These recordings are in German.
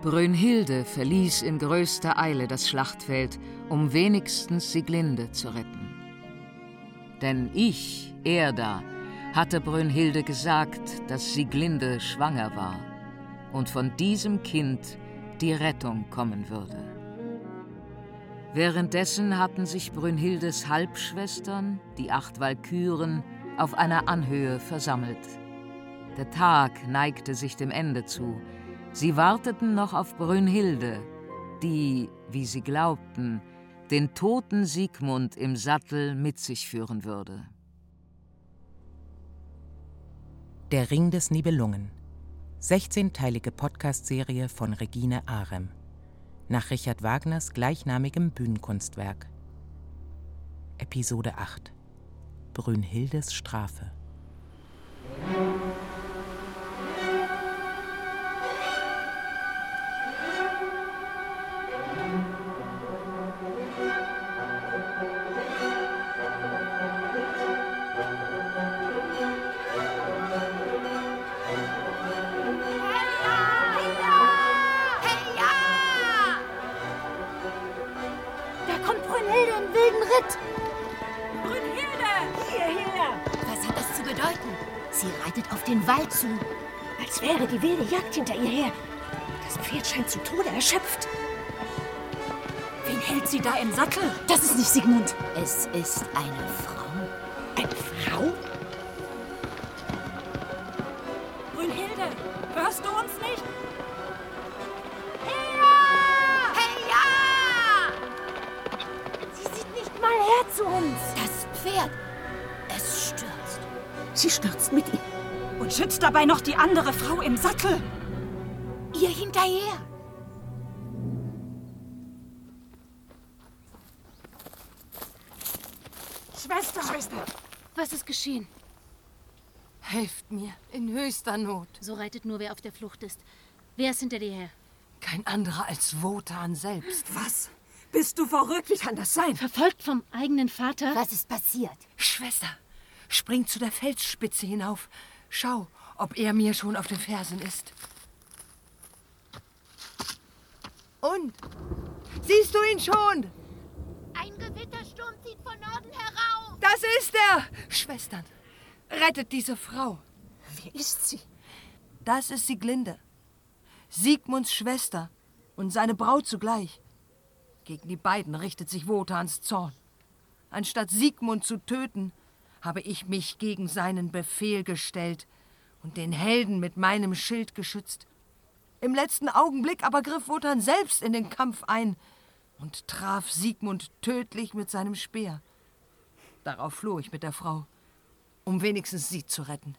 Brünnhilde verließ in größter Eile das Schlachtfeld, um wenigstens Sieglinde zu retten. Denn ich, Erda, hatte Brünnhilde gesagt, dass Sieglinde schwanger war und von diesem Kind die Rettung kommen würde. Währenddessen hatten sich Brünnhildes Halbschwestern, die acht Walküren, auf einer Anhöhe versammelt. Der Tag neigte sich dem Ende zu, Sie warteten noch auf Brünnhilde, die, wie sie glaubten, den toten Siegmund im Sattel mit sich führen würde. Der Ring des Nibelungen. 16-teilige Podcast-Serie von Regine Arem. Nach Richard Wagners gleichnamigem Bühnenkunstwerk. Episode 8. Brünnhildes Strafe. Wald zu, als wäre die wilde Jagd hinter ihr her. Das Pferd scheint zu Tode erschöpft. Wen hält sie da im Sattel? Das ist nicht Sigmund. Es ist eine Frau. Eine Frau? Brünnhilde, hörst du uns nicht? Zu uns. Das Pferd. Es stürzt. Sie stürzt mit ihm und schützt dabei noch die andere Frau im Sattel. Ihr hinterher. Schwester, Schwester. Was ist geschehen? Helft mir, in höchster Not. So reitet nur, wer auf der Flucht ist. Wer ist hinter dir her? Kein anderer als Wotan selbst. Was? Bist du verrückt? Wie kann das sein? Verfolgt vom eigenen Vater? Was ist passiert? Schwester, spring zu der Felsspitze hinauf. Schau, ob er mir schon auf den Fersen ist. Und? Siehst du ihn schon? Ein Gewittersturm zieht von Norden herauf. Das ist er! Schwestern, rettet diese Frau. Wer ist sie? Das ist Sieglinde. Siegmunds Schwester und seine Braut zugleich. Gegen die beiden richtet sich Wotans Zorn. Anstatt Siegmund zu töten, habe ich mich gegen seinen Befehl gestellt und den Helden mit meinem Schild geschützt. Im letzten Augenblick aber griff Wotan selbst in den Kampf ein und traf Siegmund tödlich mit seinem Speer. Darauf floh ich mit der Frau, um wenigstens sie zu retten.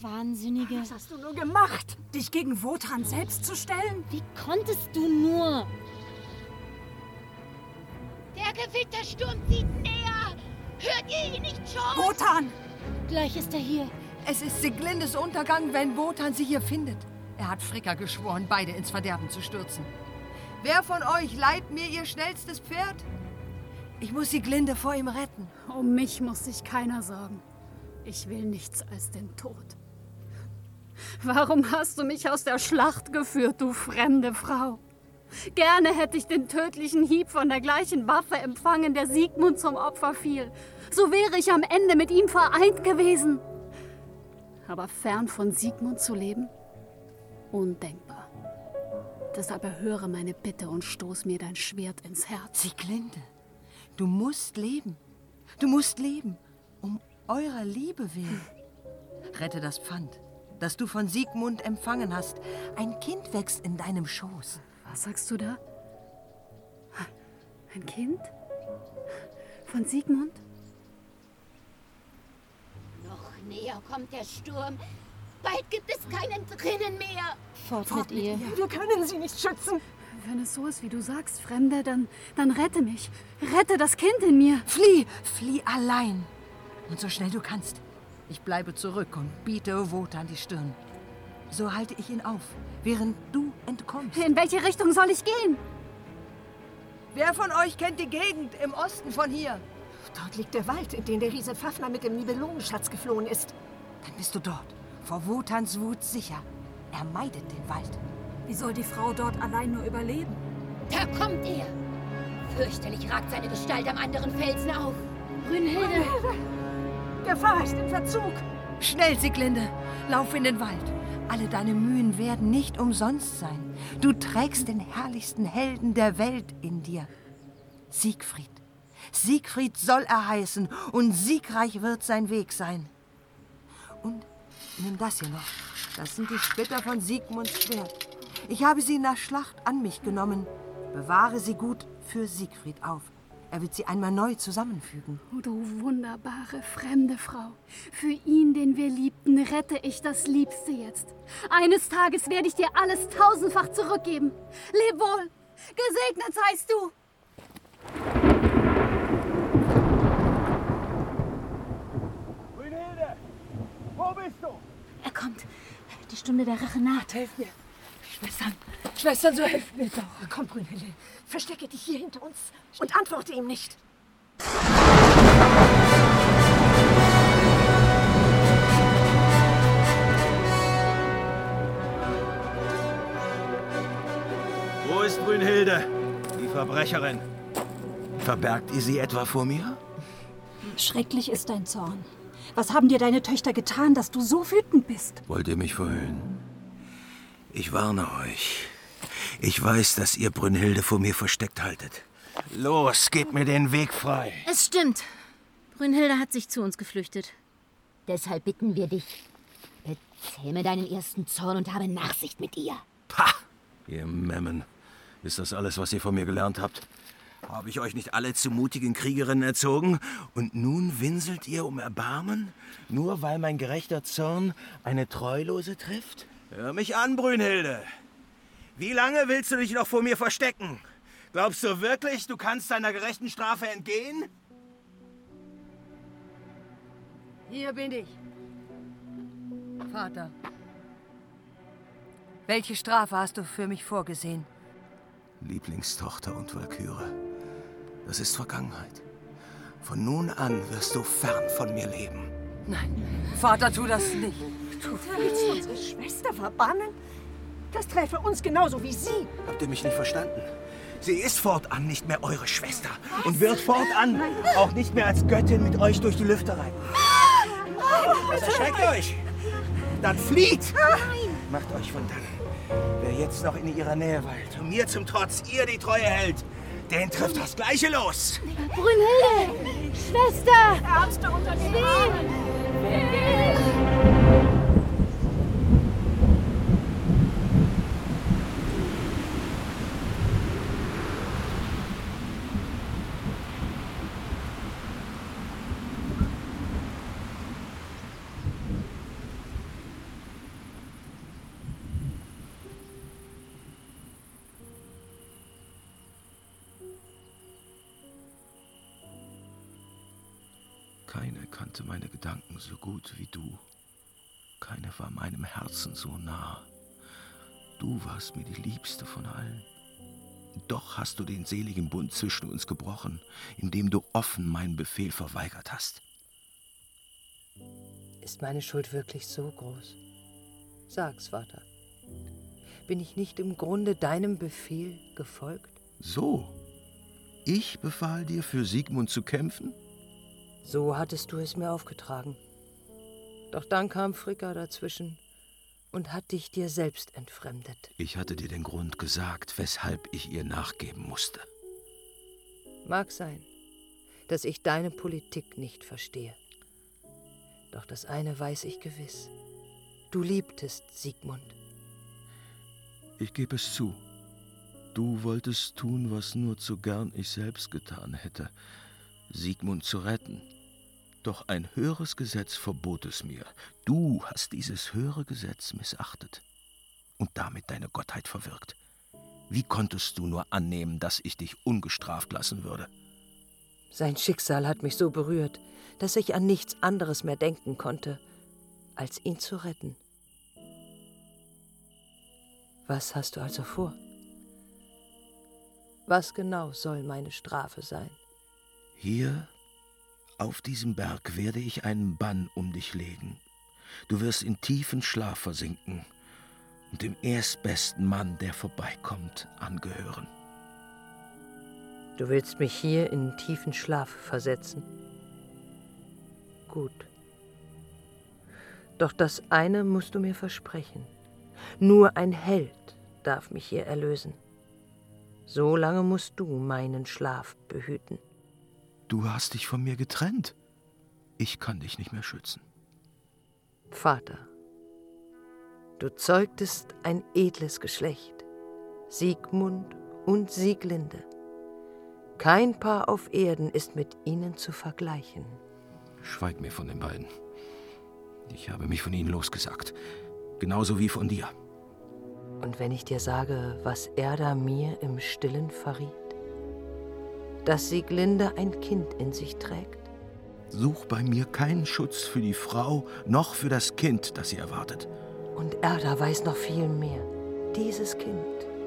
Wahnsinnige. Was hast du nur gemacht? Dich gegen Wotan selbst zu stellen? Wie konntest du nur? Der Gewittersturm zieht näher. Hört ihr ihn nicht schon? Wotan! Gleich ist er hier. Es ist Siglindes Untergang, wenn Wotan sie hier findet. Er hat Fricka geschworen, beide ins Verderben zu stürzen. Wer von euch leiht mir ihr schnellstes Pferd? Ich muss Siglinde vor ihm retten. Um mich muss sich keiner sorgen. Ich will nichts als den Tod. Warum hast du mich aus der Schlacht geführt, du fremde Frau? Gerne hätte ich den tödlichen Hieb von der gleichen Waffe empfangen, der Siegmund zum Opfer fiel. So wäre ich am Ende mit ihm vereint gewesen. Aber fern von Siegmund zu leben? Undenkbar. Deshalb erhöre meine Bitte und stoß mir dein Schwert ins Herz. Sieglinde, du musst leben. Du musst leben. Um eurer Liebe willen. Rette das Pfand, das du von Siegmund empfangen hast. Ein Kind wächst in deinem Schoß. Was sagst du da? Ein Kind? Von Siegmund? Noch näher kommt der Sturm. Bald gibt es keinen drinnen mehr. Fort, Fort mit, ihr. Wir können sie nicht schützen. Wenn es so ist, wie du sagst, Fremde, dann, dann rette mich. Rette das Kind in mir. Flieh, flieh allein. Und so schnell du kannst. Ich bleibe zurück und biete Wotan die Stirn. So halte ich ihn auf, während du entkommst. In welche Richtung soll ich gehen? Wer von euch kennt die Gegend im Osten von hier? Dort liegt der Wald, in den der Riese Fafner mit dem Nibelungenschatz geflohen ist. Dann bist du dort, vor Wotans Wut sicher. Er meidet den Wald. Wie soll die Frau dort allein nur überleben? Da kommt er. Fürchterlich ragt seine Gestalt am anderen Felsen auf. Brünnhilde! Gefahr ist im Verzug. Schnell, Sieglinde, lauf in den Wald. Alle deine Mühen werden nicht umsonst sein. Du trägst den herrlichsten Helden der Welt in dir. Siegfried. Siegfried soll er heißen und siegreich wird sein Weg sein. Und nimm das hier noch. Das sind die Splitter von Siegmunds Schwert. Ich habe sie in der Schlacht an mich genommen. Bewahre sie gut für Siegfried auf. Er wird sie einmal neu zusammenfügen. Oh, du wunderbare fremde Frau. Für ihn, den wir liebten, rette ich das Liebste jetzt. Eines Tages werde ich dir alles tausendfach zurückgeben. Leb wohl. Gesegnet seist du. Brünnhilde, wo bist du? Er kommt. Die Stunde der Rache naht. Helf mir. Schwestern, Schwestern, so helft mir doch. Komm, Brünnhilde, verstecke dich hier hinter uns und antworte ihm nicht. Wo ist Brünnhilde, die Verbrecherin? Verbergt ihr sie etwa vor mir? Schrecklich ist dein Zorn. Was haben dir deine Töchter getan, dass du so wütend bist? Wollt ihr mich verhöhnen? Ich warne euch. Ich weiß, dass ihr Brünnhilde vor mir versteckt haltet. Los, gebt mir den Weg frei. Es stimmt. Brünnhilde hat sich zu uns geflüchtet. Deshalb bitten wir dich. Bezähme deinen ersten Zorn und habe Nachsicht mit ihr. Pah! Ihr Memmen. Ist das alles, was ihr von mir gelernt habt? Habe ich euch nicht alle zu mutigen Kriegerinnen erzogen? Und nun winselt ihr um Erbarmen? Nur weil mein gerechter Zorn eine Treulose trifft? Hör mich an, Brünnhilde. Wie lange willst du dich noch vor mir verstecken? Glaubst du wirklich, du kannst deiner gerechten Strafe entgehen? Hier bin ich. Vater. Welche Strafe hast du für mich vorgesehen? Lieblingstochter und Walküre, das ist Vergangenheit. Von nun an wirst du fern von mir leben. Nein, Vater, tu das nicht. Du willst unsere Schwester verbannen? Das träfe uns genauso wie sie. Habt ihr mich nicht verstanden? Sie ist fortan nicht mehr eure Schwester und wird fortan auch nicht mehr als Göttin mit euch durch die Lüfte reiten. Was erschreckt euch? Dann flieht! Macht euch von dannen. Wer jetzt noch in ihrer Nähe weilt und mir zum Trotz ihr die Treue hält, den trifft das Gleiche los. Brünnhilde! Schwester! Ärmste unter den Armen. Keine kannte meine Gedanken so gut wie du. Keine war meinem Herzen so nah. Du warst mir die Liebste von allen. Doch hast du den seligen Bund zwischen uns gebrochen, indem du offen meinen Befehl verweigert hast. Ist meine Schuld wirklich so groß? Sag's, Vater. Bin ich nicht im Grunde deinem Befehl gefolgt? So, ich befahl dir, für Siegmund zu kämpfen? So hattest du es mir aufgetragen. Doch dann kam Fricka dazwischen und hat dich dir selbst entfremdet. Ich hatte dir den Grund gesagt, weshalb ich ihr nachgeben musste. Mag sein, dass ich deine Politik nicht verstehe. Doch das eine weiß ich gewiss. Du liebtest Siegmund. Ich gebe es zu. Du wolltest tun, was nur zu gern ich selbst getan hätte, Siegmund zu retten. Doch ein höheres Gesetz verbot es mir. Du hast dieses höhere Gesetz missachtet und damit deine Gottheit verwirkt. Wie konntest du nur annehmen, dass ich dich ungestraft lassen würde? Sein Schicksal hat mich so berührt, dass ich an nichts anderes mehr denken konnte, als ihn zu retten. Was hast du also vor? Was genau soll meine Strafe sein? Hier auf diesem Berg werde ich einen Bann um dich legen. Du wirst in tiefen Schlaf versinken. und dem erstbesten Mann, der vorbeikommt, angehören. Du willst mich hier in tiefen Schlaf versetzen? Gut. Doch das eine musst du mir versprechen. Nur ein Held darf mich hier erlösen. So lange musst du meinen Schlaf behüten. Du hast dich von mir getrennt. Ich kann dich nicht mehr schützen. Vater, du zeugtest ein edles Geschlecht, Siegmund und Sieglinde. Kein Paar auf Erden ist mit ihnen zu vergleichen. Schweig mir von den beiden. Ich habe mich von ihnen losgesagt. Genauso wie von dir. Und wenn ich dir sage, was Erda mir im Stillen verriet? Dass Sieglinde ein Kind in sich trägt? Such bei mir keinen Schutz für die Frau noch für das Kind, das sie erwartet. Und Erda weiß noch viel mehr. Dieses Kind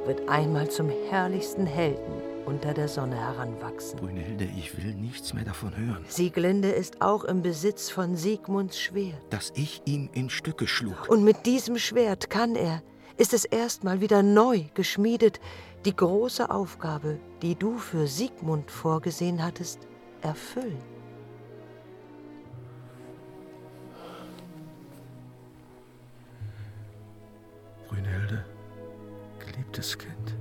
wird einmal zum herrlichsten Helden unter der Sonne heranwachsen. Brünnhilde, ich will nichts mehr davon hören. Sieglinde ist auch im Besitz von Siegmunds Schwert. Das ich ihm in Stücke schlug. Und mit diesem Schwert kann er, ist es erstmal wieder neu geschmiedet, die große Aufgabe, die du für Siegmund vorgesehen hattest, erfüllen. Brünnhilde, geliebtes Kind.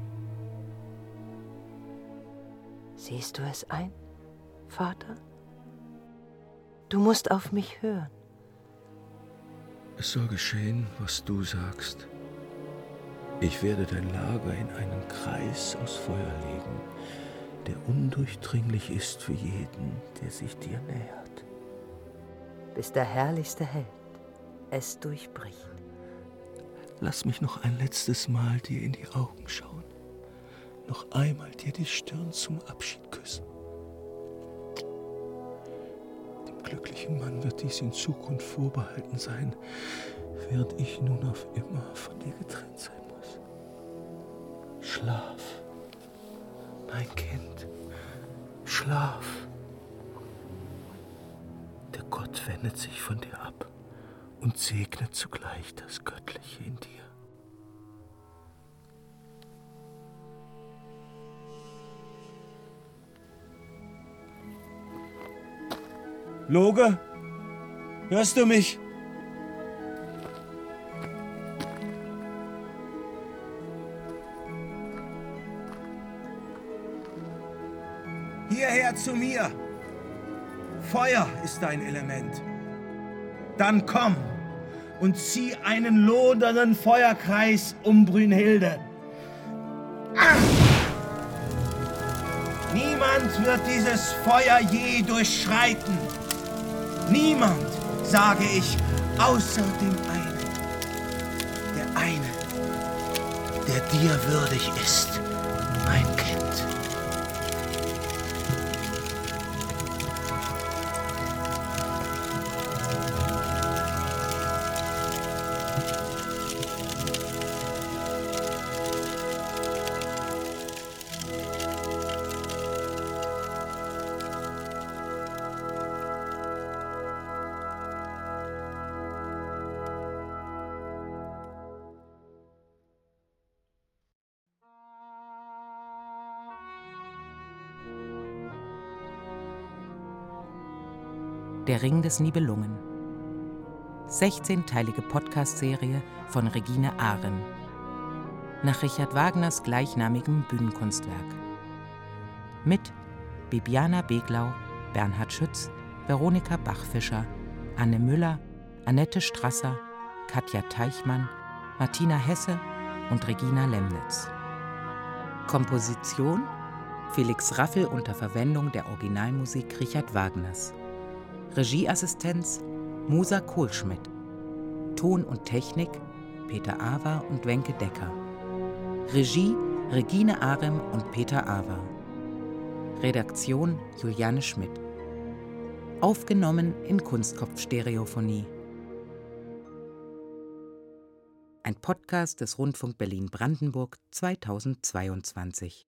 Siehst du es ein, Vater? Du musst auf mich hören. Es soll geschehen, was du sagst. Ich werde dein Lager in einen Kreis aus Feuer legen, der undurchdringlich ist für jeden, der sich dir nähert. Bis der herrlichste Held es durchbricht. Lass mich noch ein letztes Mal dir in die Augen schauen, noch einmal dir die Stirn zum Abschied küssen. Dem glücklichen Mann wird dies in Zukunft vorbehalten sein, während ich nun auf immer von dir getrennt sein. Schlaf, mein Kind, schlaf. Der Gott wendet sich von dir ab und segnet zugleich das Göttliche in dir. Loge, hörst du mich? Zu mir. Feuer ist dein Element. Dann komm und zieh einen lodernden Feuerkreis um Brünnhilde. Ah! Niemand wird dieses Feuer je durchschreiten. Niemand, sage ich, außer dem einen. Der eine, der dir würdig ist, Der Ring des Nibelungen. 16-teilige Podcast-Serie von Regine Ahren. Nach Richard Wagners gleichnamigem Bühnenkunstwerk. Mit Bibiana Beglau, Bernhard Schütz, Veronika Bachfischer, Anne Müller, Annette Strasser, Katja Teichmann, Martina Hesse und Regina Lemnitz. Komposition Felix Raffel unter Verwendung der Originalmusik Richard Wagners. Regieassistenz Musa Kohlschmidt. Ton und Technik Peter Awer und Wenke Decker. Regie Regine Arem und Peter Awer. Redaktion Juliane Schmidt. Aufgenommen in Kunstkopfstereophonie. Ein Podcast des Rundfunk Berlin-Brandenburg 2022.